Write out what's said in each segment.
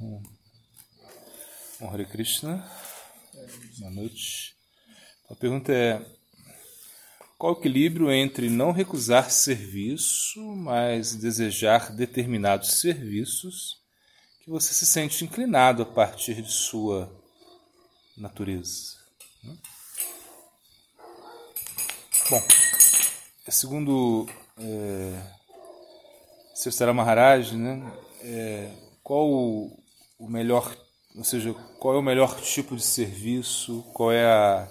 Hum. Hare Krishna. Boa noite. A pergunta é: qual o equilíbrio entre não recusar serviço, mas desejar determinados serviços que você se sente inclinado a partir de sua natureza? Bom, segundo é, Maharaj, né, é, qual o, o melhor, ou seja, qual é o melhor tipo de serviço, qual é a,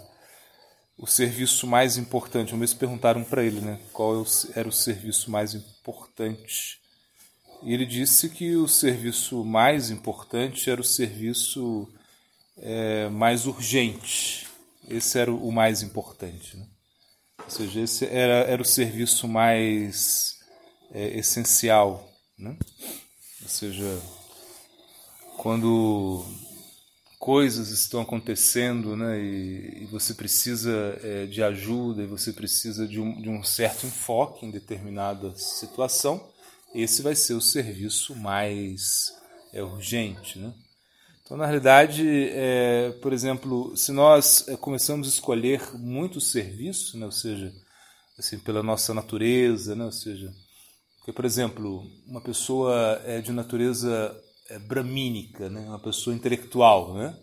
o serviço mais importante? Uma vez perguntaram para ele, né, qual é era o serviço mais importante. E ele disse que o serviço mais importante era o serviço é, mais urgente. Esse era o mais importante. Né? Ou seja, esse era, era o serviço mais é, essencial. Né? Ou seja, quando coisas estão acontecendo né, e, e você precisa é, de ajuda e você precisa de um, de um certo enfoque em determinada situação, esse vai ser o serviço mais é, urgente. Né? Então, na realidade, é, por exemplo, se nós é, começamos a escolher muito serviço, né, ou seja, assim, pela nossa natureza, né, ou seja, porque, por exemplo, uma pessoa é de natureza bramínica, né, uma pessoa intelectual, né,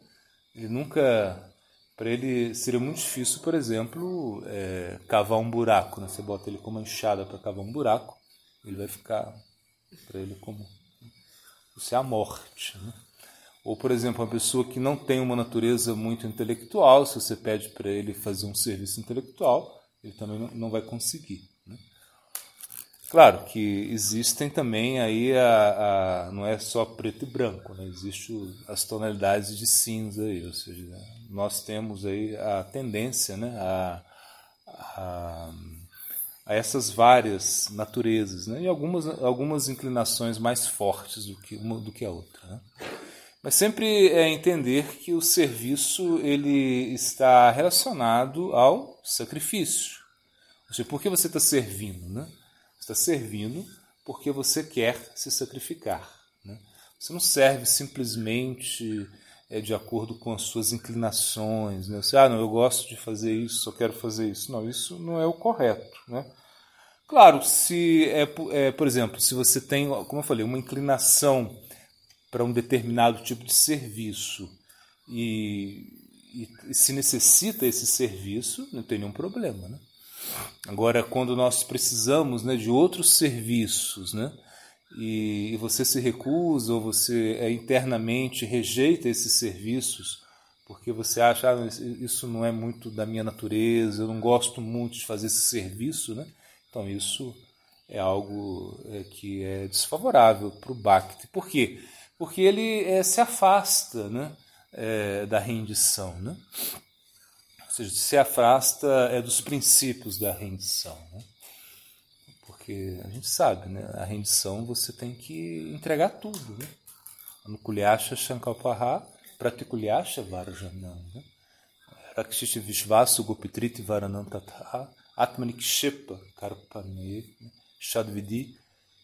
ele nunca, para ele seria muito difícil, por exemplo, é, cavar um buraco, né, você bota ele com uma enxada para cavar um buraco, ele vai ficar para ele como isso é a morte, né? Ou, por exemplo, uma pessoa que não tem uma natureza muito intelectual, se você pede para ele fazer um serviço intelectual, ele também não vai conseguir. Claro que existem também aí a, a, não é só preto e branco, né? existem as tonalidades de cinza aí, ou seja, nós temos aí a tendência, né, a, a, a essas várias naturezas, né? e algumas algumas inclinações mais fortes do que uma do que a outra. Né? Mas sempre é entender que o serviço ele está relacionado ao sacrifício. Ou seja, por que você está servindo? Né? Está servindo porque você quer se sacrificar. Né? Você não serve simplesmente é, de acordo com as suas inclinações. Né? Você, ah, não, eu gosto de fazer isso, só quero fazer isso. Não, isso não é o correto. Né? Claro, se é, é, por exemplo, se você tem, como eu falei, uma inclinação para um determinado tipo de serviço e, e, e, se necessita esse serviço, não tem nenhum problema. Né? Agora, quando nós precisamos né, de outros serviços, né, e, você se recusa ou você é, internamente rejeita esses serviços porque você acha ah, isso não é muito da minha natureza, eu não gosto muito de fazer esse serviço, né? então isso é algo é, que é desfavorável para o Bhakti. Por quê? porque ele é, se afasta né, é, da rendição. Né? Seja, se afasta é, dos princípios da rendição. Né? Porque a gente sabe, né, a rendição você tem que entregar tudo. Né? Anukulyasha Shankalpaha Pratikulyasha Varajanam. Né? Rakshiti Vishvasu Gopitriti Varanam Tatha Atmanikshepa Karpane Shadvidi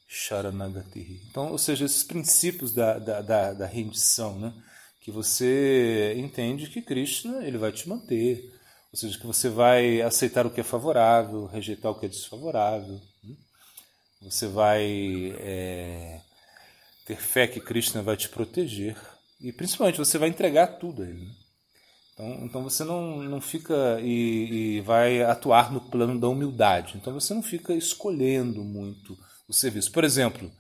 Sharanagati. Então, ou seja, esses princípios da, da, da, da, rendição, né? que você entende que Krishna ele vai te manter, ou seja, que você vai aceitar o que é favorável, rejeitar o que é desfavorável. Né? Você vai é, ter fé que Krishna vai te proteger e principalmente você vai entregar tudo a ele. Né? Então, então você não, não fica e, e vai atuar no plano da humildade. Então você não fica escolhendo muito o serviço. Por exemplo,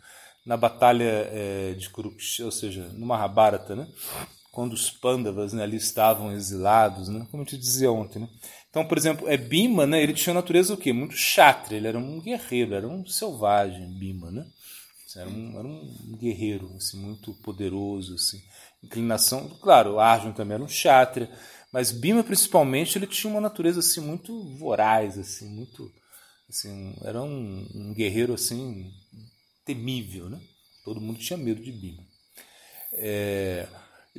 na batalha é, de Kurukshetra, ou seja, no Mahabharata, né? Quando os Pandavas né, ali estavam exilados, né? como eu te dizia ontem. Né? Então, por exemplo, é Bima, né, ele tinha natureza o quê? Muito chatra, ele era um guerreiro, era um selvagem, Bima, né? Era um, era um guerreiro, assim, muito poderoso, assim. Inclinação, claro, Arjun também era um chatra, mas Bima principalmente ele tinha uma natureza assim muito voraz, assim, muito Assim, era um, um, guerreiro assim temível, né? Todo mundo tinha medo de Bima. É,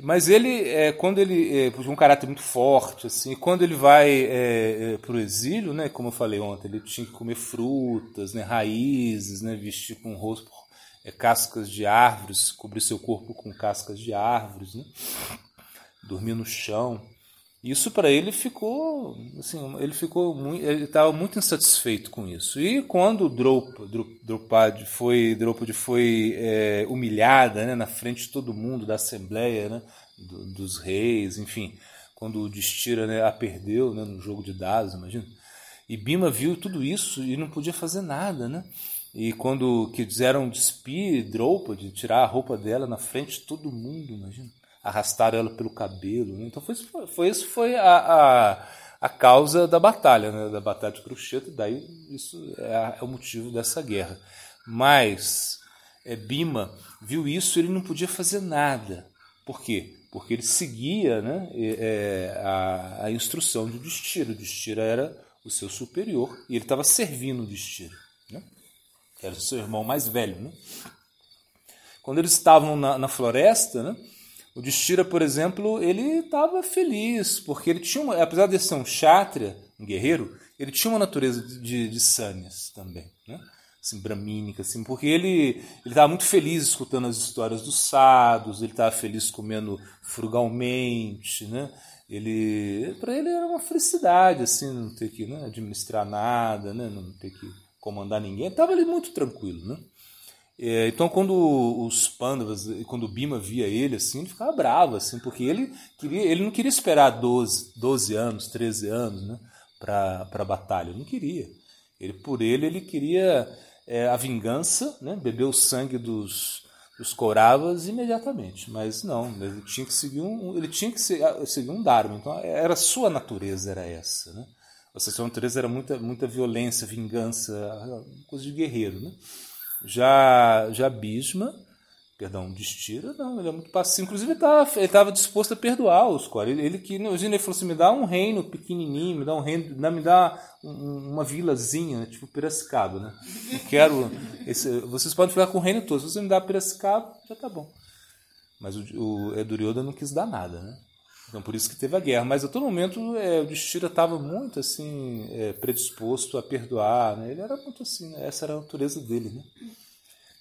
mas ele, é, quando ele, é, um caráter muito forte, assim, quando ele vai é, é para o exílio, né? Como eu falei ontem, ele tinha que comer frutas, né? Raízes, né? Vestir com rosto é, cascas de árvores, cobrir seu corpo com cascas de árvores, né? dormir no chão. Isso para ele ficou, assim, ele ficou muito, ele estava muito insatisfeito com isso. E quando Draupadi foi, Draupadi foi é, humilhada, né, na frente de todo mundo da assembleia, né, do, dos reis, enfim, quando o Destira né, a perdeu, né, no jogo de dados, imagina. E Bima viu tudo isso e não podia fazer nada, né? E quando quiseram despir Draupadi, tirar a roupa dela na frente de todo mundo, imagina arrastaram ela pelo cabelo. Né? Então foi, foi isso foi a, a, a, causa da batalha, né? da batalha de Cruxeta, daí isso é, é, o motivo dessa guerra. Mas é, Bima viu isso ele não podia fazer nada. Por quê? Porque ele seguia né, é, a, a instrução de Destira. Destira era o seu superior e ele estava servindo Destira. Né? Era o seu irmão mais velho. Né? Quando eles estavam na, na floresta, né, o Destira, por exemplo, ele estava feliz, porque ele tinha, uma, apesar de ser um kshatriya, um guerreiro, ele tinha uma natureza de, de, de sânias também, né? assim, bramínica, assim, porque ele estava muito feliz escutando as histórias dos sados, ele estava feliz comendo frugalmente, né? Ele, para ele era uma felicidade, assim, não ter que né, administrar nada, né, não ter que comandar ninguém, estava ali muito tranquilo, né? É, então, quando os Pandavas, quando o Bima via ele, assim, ele ficava bravo, assim, porque ele, queria, ele não queria esperar 12, 12 anos, 13 anos né, para a batalha, ele não queria. Ele, por ele, ele queria é, a vingança, né, beber o sangue dos, dos Kauravas imediatamente, mas não, ele tinha que seguir um, ele tinha que seguir um Dharma, então era sua natureza, era essa. Né? Ou seja, sua natureza era muita, muita violência, vingança, coisa de guerreiro. Né? Já, já Bisma, perdão, Destira, não, ele é muito passivo. Inclusive, ele estava disposto a perdoar os Core. Ele, que ele falou assim: me dá um reino pequenininho, me dá um reino, me dá um, uma vilazinha, né, tipo Piracicaba, né? Eu quero. Esse, vocês podem ficar com o reino todo. Se você me dá Piracicaba, já tá bom. Mas o, o Edurioda não quis dar nada, né? Então por isso que teve a guerra. Mas a todo momento é, o Destira estava muito assim é, predisposto a perdoar. Né? Ele era muito assim, né? essa era a natureza dele. Né?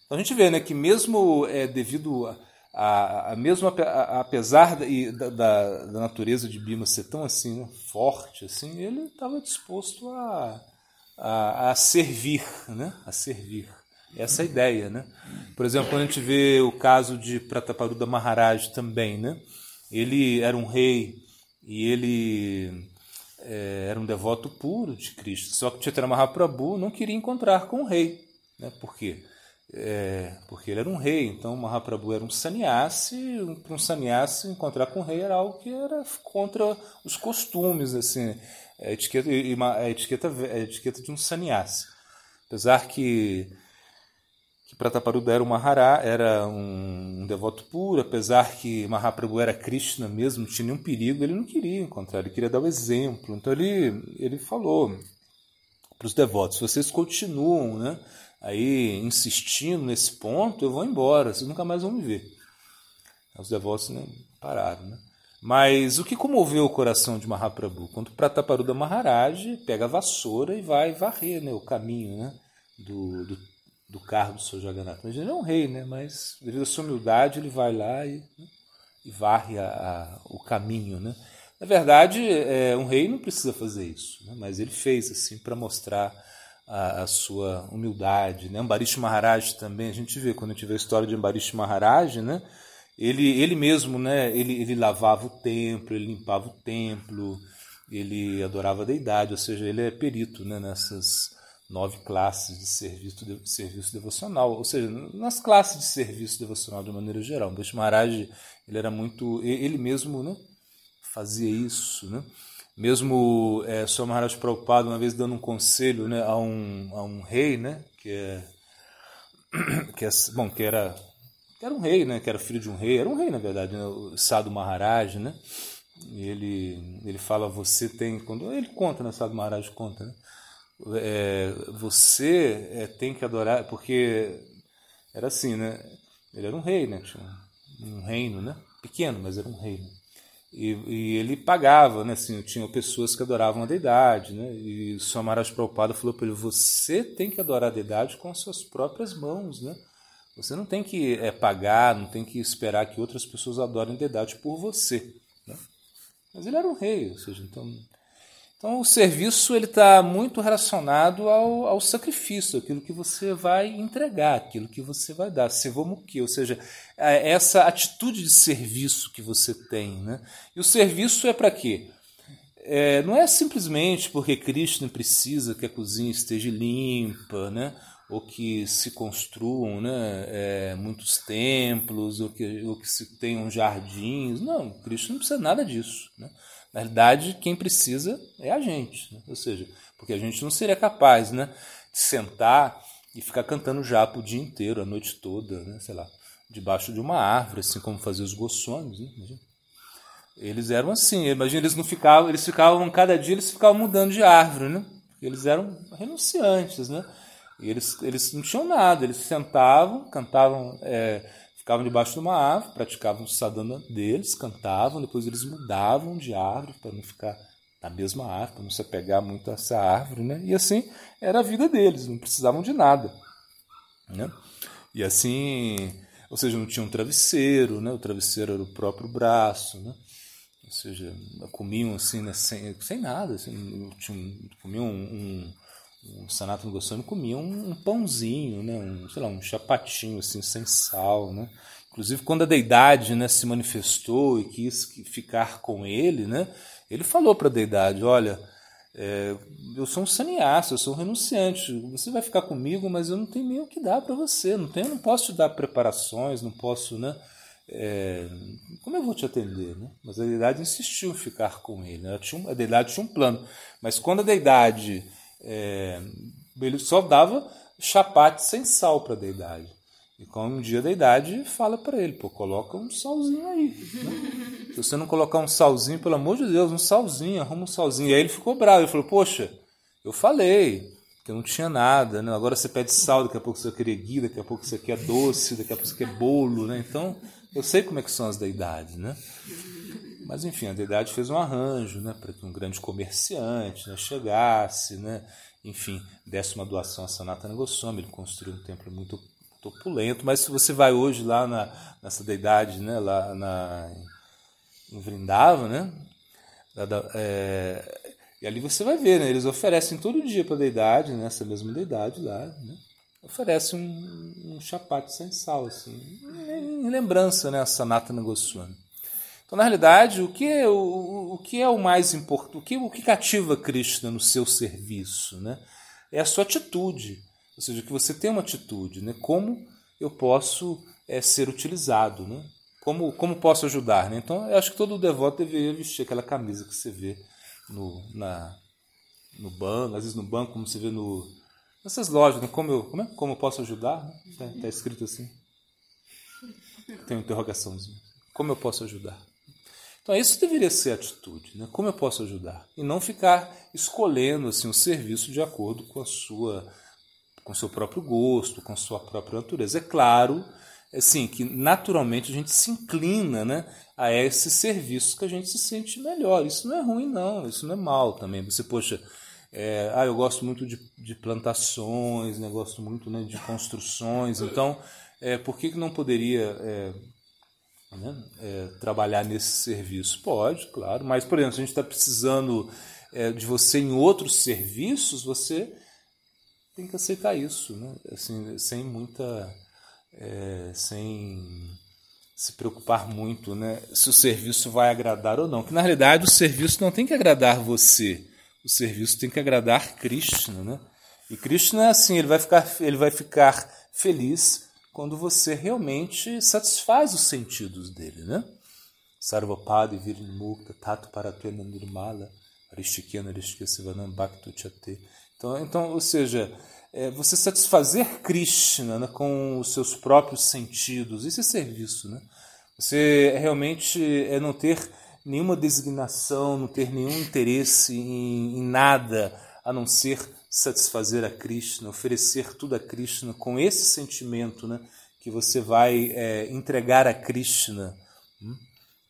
Então a gente vê né, que mesmo é, devido a, a, a mesmo apesar da, da, da, natureza de Bima ser tão assim né, forte, assim, ele estava disposto a, a, a servir, né? a servir. Essa é a ideia, né? Por exemplo, quando a gente vê o caso de Prataparuda Maharaj também, né? Ele era um rei e ele é, era um devoto puro de Cristo. Só que Chaitanya Mahaprabhu não queria encontrar com o rei. Né? Por quê? É, porque ele era um rei, então Mahaprabhu era um sannyasi, para um sannyasi encontrar com o rei era algo que era contra os costumes, assim, a etiqueta, a etiqueta, a etiqueta de um sannyasi. Apesar que que Prataparuda era um Mahará, era um, devoto puro, apesar que Mahaprabhu era Krishna mesmo, tinha nenhum perigo, ele não queria encontrar, ele queria dar o exemplo. Então ele, ele falou para os devotos, vocês continuam né, aí insistindo nesse ponto, eu vou embora, vocês nunca mais vão me ver. Os devotos né, pararam. Né? Mas o que comoveu o coração de Mahaprabhu? Quando Prataparuda Maharaj pega a vassoura e vai varrer né, o caminho né, do, do do carro do seu Jagannatha. Ele é um rei, né? mas devido à sua humildade ele vai lá e, e varre a, a, o caminho. Né? Na verdade, é, um rei não precisa fazer isso, né? mas ele fez assim para mostrar a, a, sua humildade. Né? Ambarish Maharaj também, a gente vê, quando a gente vê a história de Ambarish Maharaj, né? ele, ele mesmo né? ele, ele lavava o templo, ele limpava o templo, ele adorava a deidade, ou seja, ele é perito né? nessas nove classes de serviço, de serviço devocional, ou seja, nas classes de serviço devocional de maneira geral. Gautam Maharaj, ele era muito, ele mesmo né, fazia isso, né? Mesmo é, Sr. Maharaj Prabhupada, uma vez dando um conselho né, a, um, a um rei, né, que é, que é, bom, que era, que era um rei, né, que era filho de um rei, era um rei na verdade, né, o Sadhu Maharaj, né, e ele, ele fala, você tem, quando ele conta, né, Sadhu Maharaj conta, né, é, você é, tem que adorar, porque era assim, né? Ele era um rei, né? Tinha um reino, né? Pequeno, mas era um reino. E, e, ele pagava, né? Assim, tinha pessoas que adoravam a deidade, né? E o Samaraj Prabhupada falou para ele: você tem que adorar a deidade com as suas próprias mãos, né? Você não tem que é, pagar, não tem que esperar que outras pessoas adorem deidade por você. Né? Mas ele era um rei, ou seja, então então, o serviço ele está muito relacionado ao, ao, sacrifício, aquilo que você vai entregar, aquilo que você vai dar, sevomuki, ou seja, é essa atitude de serviço que você tem. Né? E o serviço é para quê? É, não é simplesmente porque Cristo precisa que a cozinha esteja limpa, né? ou que se construam né? É, muitos templos, ou que, ou que se tenham jardins. Não, Cristo não precisa nada disso. Né? Na realidade, quem precisa é a gente. Né? Ou seja, porque a gente não seria capaz né, de sentar e ficar cantando japa o dia inteiro, a noite toda, né, sei lá, debaixo de uma árvore, assim como faziam os goções. Né? Eles eram assim, imagina, eles não ficavam, eles ficavam, cada dia eles ficavam mudando de árvore, né? Eles eram renunciantes, né? E eles, eles não tinham nada, eles sentavam, cantavam. É, ficavam debaixo de uma árvore, praticavam o sadhana deles, cantavam, depois eles mudavam de árvore para não ficar na mesma árvore, para não se apegar muito a essa árvore, né? E assim era a vida deles, não precisavam de nada, né? E assim, ou seja, não tinha um travesseiro, né? O travesseiro era o próprio braço, né? Ou seja, comiam assim, né? sem, sem nada, assim, comiam um, um, um Sanatana Goswami comia um, um, pãozinho, né? um, sei lá, um chapatinho assim, sem sal, né? Inclusive, quando a deidade né, se manifestou e quis ficar com ele, né, ele falou para a deidade: Olha, é, eu sou um sannyasa, eu sou um renunciante. Você vai ficar comigo, mas eu não tenho nem o que dar para você. Não tenho, não posso te dar preparações, não posso, né? É, como eu vou te atender? Né? Mas a deidade insistiu em ficar com ele. Né? Tinha, a deidade tinha um plano. Mas quando a deidade. É, ele só dava chapate sem sal para a deidade. E como um dia a deidade fala para ele, pô, coloca um salzinho aí. Né? Se você não colocar um salzinho, pelo amor de Deus, um salzinho, arruma um salzinho. E aí ele ficou bravo, ele falou, poxa, eu falei que não tinha nada, né? agora você pede sal, daqui a pouco você quer guia, daqui a pouco você quer doce, daqui a pouco você quer bolo, né? Então, eu sei como é que são as deidades, né? Mas enfim, a deidade fez um arranjo, né, para que um grande comerciante né, chegasse, né, enfim, desse uma doação a Sanatana Goswami, ele construiu um templo muito opulento, mas se você vai hoje lá na, nessa deidade, né, lá na, em Vrindava, né, é, e ali você vai ver, né, eles oferecem todo dia para a deidade, né, mesma deidade lá, né, oferece um, um chapate sem sal, assim, em lembrança né, a Sanatana Goswami. Então, na realidade, o que é o, o, que é o mais importante, o que, o que cativa Krishna no seu serviço? Né? É a sua atitude, ou seja, que você tem uma atitude, né? como eu posso é, ser utilizado, né? como, como posso ajudar. Né? Então, eu acho que todo devoto deveria vestir aquela camisa que você vê no, na, no banco, às vezes no banco, como você vê no, nessas lojas, né? como, eu, como, é? como eu posso ajudar? Está né? tá escrito assim. Tem uma interrogaçãozinha. Como eu posso ajudar? Então, isso deveria ser a atitude, né? Como eu posso ajudar? E não ficar escolhendo assim o serviço de acordo com a sua com seu próprio gosto, com sua própria natureza. É claro, assim, que naturalmente a gente se inclina, né, a esses serviços que a gente se sente melhor. Isso não é ruim não, isso não é mal também. Você, poxa, é, ah, eu gosto muito de, de plantações, né, gosto muito né, de construções, então é, por que, que não poderia é, né, é, trabalhar nesse serviço? Pode, claro, mas, por exemplo, se a gente está precisando é, de você em outros serviços, você tem que aceitar isso, né? assim, sem muita. É, sem se preocupar muito né, se o serviço vai agradar ou não. Que na realidade o serviço não tem que agradar você, o serviço tem que agradar Krishna. Né? E Krishna é assim, ele vai ficar, ele vai ficar feliz quando você realmente satisfaz os sentidos dele, né? Sarvapada Virinmukta Tatu Paratena Nirmala Arishtikyana Arishtyasivanam Bhaktu Chate. Então, então, ou seja, é você satisfazer Krishna né, com os seus próprios sentidos, isso é serviço, né? Você realmente é não ter nenhuma designação, não ter nenhum interesse em, em nada a não ser satisfazer a Krishna, oferecer tudo a Krishna com esse sentimento né, que você vai é, entregar a Krishna, hum?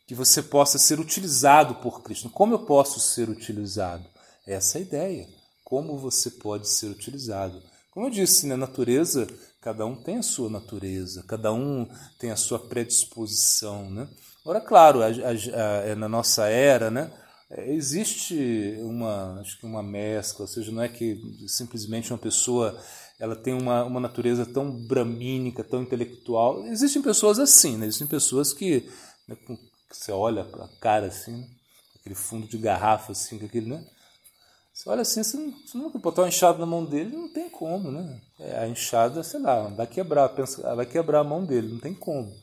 que você possa ser utilizado por Krishna. Como eu posso ser utilizado? Essa é a ideia. Como você pode ser utilizado? Como eu disse, na né, natureza Cada um tem a sua natureza, cada um tem a sua predisposição, né? Agora, claro, a, a, a, é na nossa era, né? Existe uma, acho que uma mescla, ou seja, não é que simplesmente uma pessoa ela tem uma, uma natureza tão bramínica, tão intelectual. Existem pessoas assim, né? Existem pessoas que, né, que você olha a cara assim, né? aquele fundo de garrafa assim, aquele, né? Você olha assim, você não, você botar uma enxada na mão dele, não tem como, né? É, a enxada, sei lá, vai quebrar, pensa, vai quebrar a mão dele, não tem como.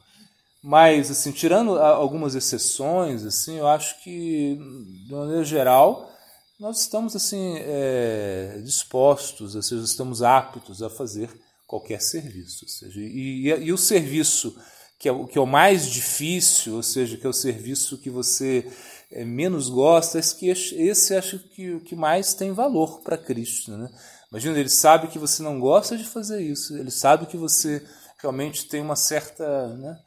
Mas, assim, tirando algumas exceções, assim, eu acho que, de maneira geral, nós estamos, assim, é, dispostos, ou seja, estamos aptos a fazer qualquer serviço. Ou seja, e, e, e o serviço que é, que é o mais difícil, ou seja, que é o serviço que você é, menos gosta, esse, que, esse acho que o que mais tem valor para Cristo. Né? Imagina, ele sabe que você não gosta de fazer isso, ele sabe que você realmente tem uma certa. Né,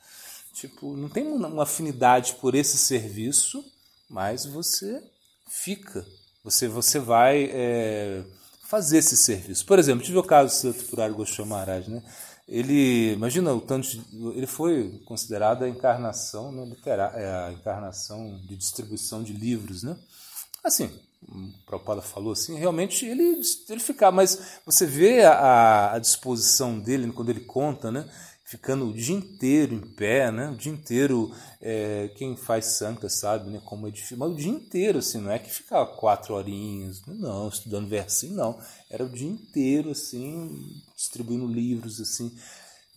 tipo, não tem uma afinidade por esse serviço, mas você fica, você, você vai é, fazer esse serviço. Por exemplo, tive o caso do Santo Purari Goswami Maharaj, né? ele imagina o tanto de, ele foi considerado a encarnação né, literária, é a encarnação de distribuição de livros né assim o Prabhupada falou assim realmente ele ele ficar mas você vê a, a disposição dele quando ele conta né ficando o dia inteiro em pé, né? O dia inteiro, é, quem faz santa sabe, né? Como é difícil, mas o dia inteiro, assim, não é que ficava quatro horinhas, não, estudando versinho, não. Era o dia inteiro, assim, distribuindo livros, assim.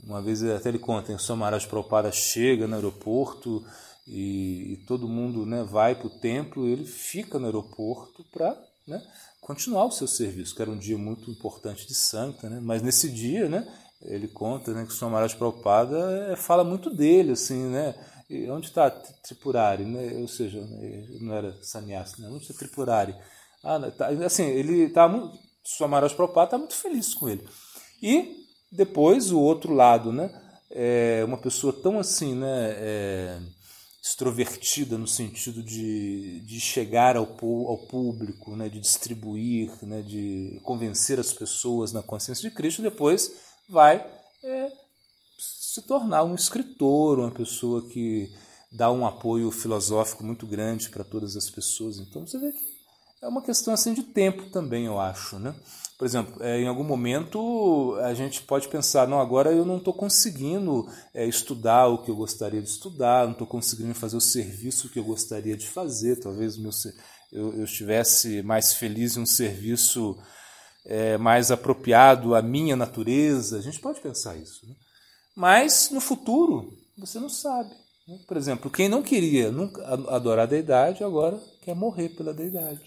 Uma vez até ele conta, o Samaraj Prabhupada chega no aeroporto e, e, todo mundo né, vai para o templo, ele fica no aeroporto para né, continuar o seu serviço, que era um dia muito importante de santa, né? Mas nesse dia, né? Ele conta né, que o Samaraj Prabhupada é, fala muito dele, assim, né? E onde está Tripurari, né? Ou seja, não era sannyasi, né? Onde está Tripurari? Ah, né, tá, assim, ele está muito, Samaraj Prabhupada está muito feliz com ele. E depois o outro lado, né? É uma pessoa tão assim, né? É, extrovertida no sentido de, de chegar ao, ao público, né, de distribuir, né, de convencer as pessoas na consciência de Cristo, depois vai é, se tornar um escritor, uma pessoa que dá um apoio filosófico muito grande para todas as pessoas. Então você vê que é uma questão assim de tempo também, eu acho, né? Por exemplo, é, em algum momento a gente pode pensar, não, agora eu não estou conseguindo é, estudar o que eu gostaria de estudar, não estou conseguindo fazer o serviço que eu gostaria de fazer, talvez meu, eu, eu estivesse mais feliz em um serviço é, mais apropriado à minha natureza. A gente pode pensar isso. Né? Mas no futuro, você não sabe. Né? Por exemplo, quem não queria nunca adorar a deidade, agora quer morrer pela deidade.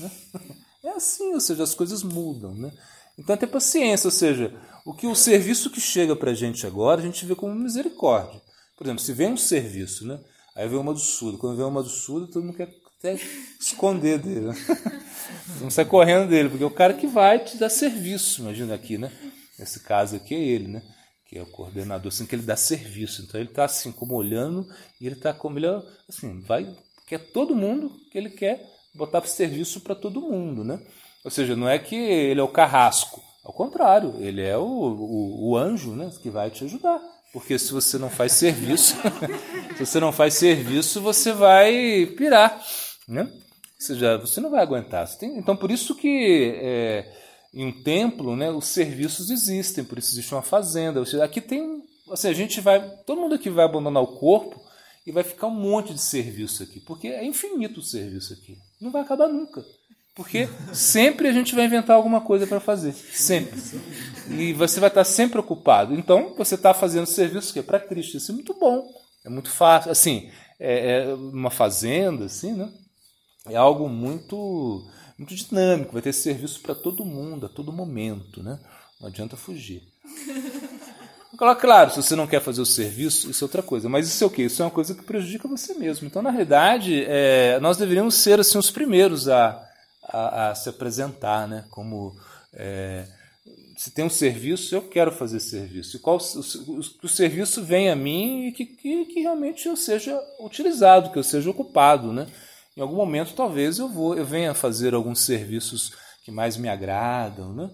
Né? É assim, ou seja, as coisas mudam. Né? Então, ter paciência, ou seja, o que o serviço que chega para a gente agora, a gente vê como misericórdia. Por exemplo, se vem um serviço, né? aí vem uma do sul. Quando vem uma do sul, todo mundo quer até esconder dele. Né? Não sai correndo dele, porque é o cara que vai te dar serviço, imagina aqui, né? Nesse caso aqui é ele, né? Que é o coordenador, assim, que ele dá serviço. Então ele está assim, como olhando, e ele está como ele, assim, vai, quer todo mundo que ele quer botar para serviço para todo mundo, né? Ou seja, não é que ele é o carrasco, ao contrário, ele é o, o, o anjo, né? Que vai te ajudar. Porque se você não faz serviço, se você não faz serviço, você vai pirar. Né? Ou seja, você não vai aguentar. Tem, então, por isso que é, em um templo né, os serviços existem, por isso existe uma fazenda. Seja, aqui tem. Assim, a gente vai. Todo mundo aqui vai abandonar o corpo e vai ficar um monte de serviço aqui. Porque é infinito o serviço aqui. Não vai acabar nunca. Porque sempre a gente vai inventar alguma coisa para fazer. Sempre. E você vai estar sempre ocupado. Então, você está fazendo serviço que é para Cristo. Isso é muito bom. É muito fácil. Assim, é, é uma fazenda, assim, né? É algo muito, muito dinâmico, vai ter serviço para todo mundo, a todo momento, né? Não adianta fugir. Claro, se você não quer fazer o serviço, isso é outra coisa. Mas isso é o quê? Isso é uma coisa que prejudica você mesmo. Então, na realidade, é, nós deveríamos ser assim os primeiros a, a, a se apresentar, né? Como é, se tem um serviço, eu quero fazer serviço. E qual o, o, o serviço vem a mim e que, que, que realmente eu seja utilizado, que eu seja ocupado, né? Em algum momento talvez eu vou eu venha fazer alguns serviços que mais me agradam, né?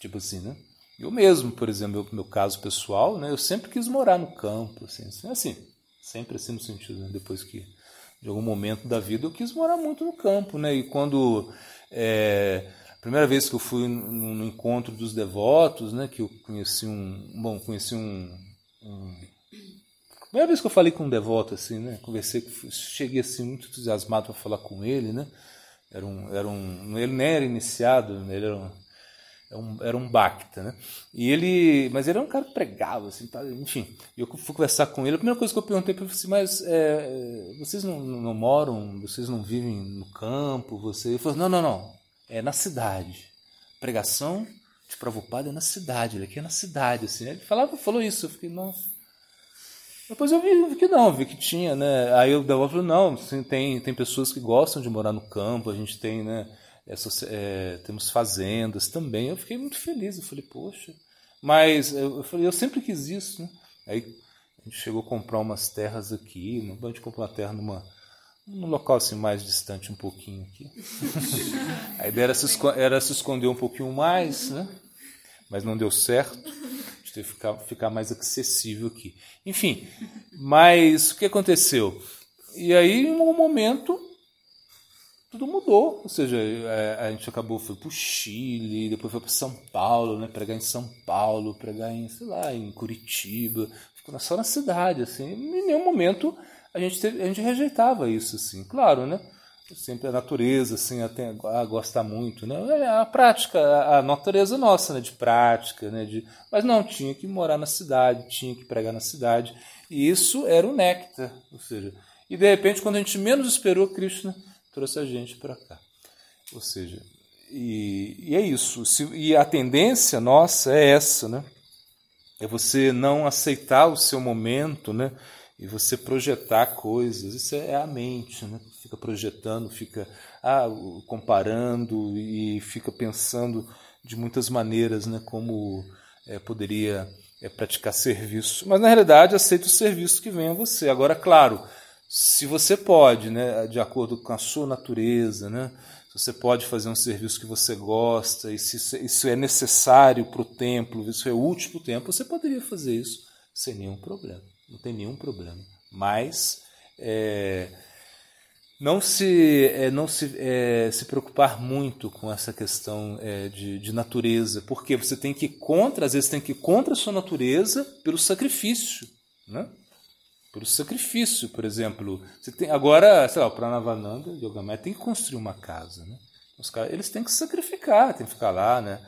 Tipo assim, né? Eu mesmo, por exemplo, meu, meu caso pessoal, né, eu sempre quis morar no campo, assim, assim, assim sempre assim no sentido, né, depois que de algum momento da vida eu quis morar muito no campo, né, e quando é, a primeira vez que eu fui no, no, encontro dos devotos, né, que eu conheci um, bom, conheci um, um primeira vez que eu falei com um devoto assim, né, conversei, cheguei assim muito entusiasmado para falar com ele, né, era um, era um, ele nem era iniciado, ele era um era é um, era um Bacta, né? E ele, mas ele era um cara que pregava, assim, tá, enfim. Eu fui conversar com ele, a primeira coisa que eu perguntei para ele assim, mas é, vocês não, não, moram, vocês não vivem no campo, você? Ele falou, não, não, não, é na cidade. Pregação de Prabhupada é na cidade, ele aqui é na cidade, assim. Ele falava, falou isso, eu fiquei, nossa. Depois eu vi, vi que não, vi que tinha, né? Aí o Delva falou, não, assim, tem, tem pessoas que gostam de morar no campo, a gente tem, né? é, temos fazendas também. Eu fiquei muito feliz. Eu falei, poxa. Mas eu, eu falei, eu sempre quis isso. Né? Aí a gente chegou a comprar umas terras aqui. A gente comprou uma terra numa, num local assim mais distante um pouquinho aqui. a ideia era se, era se esconder um pouquinho mais, né? mas não deu certo. Ficar, ficar mais acessível aqui. Enfim, mas o que aconteceu? E aí, em um momento, tudo mudou. Ou seja, é, a gente acabou, foi para o Chile, depois foi para São Paulo, né? Pregar em São Paulo, pregar em, sei lá, em Curitiba. Ficou só na cidade, assim. Em nenhum momento a gente, teve, a gente rejeitava isso, assim. Claro, né? Sempre a natureza, assim, até a gosta muito, né? É a prática, a natureza nossa, né? De prática, né? De, mas não, tinha que morar na cidade, tinha que pregar na cidade. E isso era o néctar, ou seja... E de repente, quando a gente menos esperou, Krishna trouxe a gente para cá. Ou seja, e, e é isso. E a tendência nossa é essa, né? É você não aceitar o seu momento, né? E você projetar coisas. Isso é, é a mente, né? Fica projetando, fica ah, comparando e fica pensando de muitas maneiras, né? Como é, poderia é, praticar serviço. Mas na realidade aceita o serviço que vem a você. Agora, claro se você pode, né, de acordo com a sua natureza, né, se você pode fazer um serviço que você gosta e se isso é necessário para o templo, isso é útil para o templo, você poderia fazer isso sem nenhum problema. Não tem nenhum problema. Mas é, não se é, não se, é, se preocupar muito com essa questão é, de, de natureza, porque você tem que ir contra, às vezes tem que ir contra a sua natureza pelo sacrifício, né? por sacrifício, por exemplo. Você tem, agora, sei lá, o Pranavananda, o Yogamaya, tem que construir uma casa. Né? Os caras, eles têm que sacrificar, tem que ficar lá, né?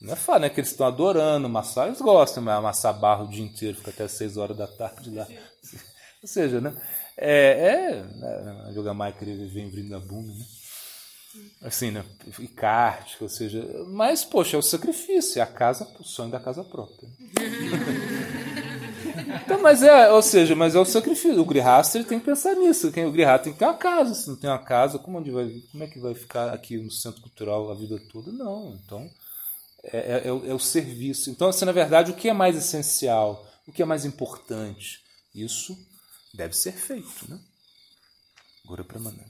Não é fácil, né? Que eles estão adorando amassar, eles gostam, mas amassar barro o dia inteiro, fica até 6 horas da tarde lá. Ou seja, né? É, é a Yogamaya queria viver em Vrindabuna, né? Assim, né? E kart, ou seja, mas, poxa, é o sacrifício, é a casa, o sonho da casa própria. Então, mas é, ou seja, mas é o sacrifício. O Grihasta ele tem que pensar nisso. O Grihasta tem que ter uma casa. Se não tem uma casa, como, onde vai, como é que vai ficar aqui no centro cultural a vida toda? Não. Então, é, é, é, o, é o serviço. Então, assim, na verdade, o que é mais essencial? O que é mais importante? Isso deve ser feito, né? Agora para mandar.